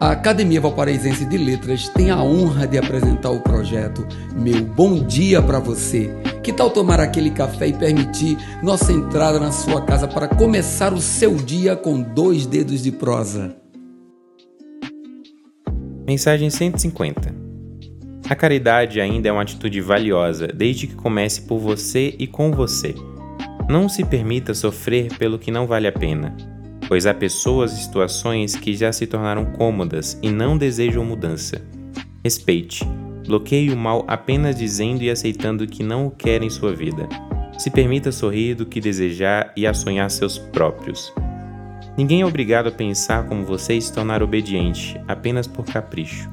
A Academia Valparaísense de Letras tem a honra de apresentar o projeto Meu Bom Dia para Você. Que tal tomar aquele café e permitir nossa entrada na sua casa para começar o seu dia com dois dedos de prosa? Mensagem 150 A caridade ainda é uma atitude valiosa desde que comece por você e com você. Não se permita sofrer pelo que não vale a pena pois há pessoas e situações que já se tornaram cômodas e não desejam mudança. Respeite. Bloqueie o mal apenas dizendo e aceitando que não o quer em sua vida. Se permita sorrir do que desejar e a sonhar seus próprios. Ninguém é obrigado a pensar como você e se tornar obediente apenas por capricho.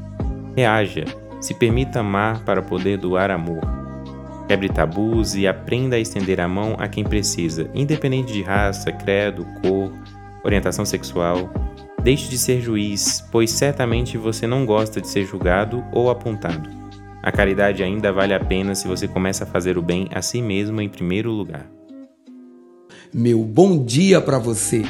Reaja, se permita amar para poder doar amor. Quebre tabus e aprenda a estender a mão a quem precisa, independente de raça, credo, cor, orientação sexual. Deixe de ser juiz, pois certamente você não gosta de ser julgado ou apontado. A caridade ainda vale a pena se você começa a fazer o bem a si mesmo em primeiro lugar. Meu bom dia para você!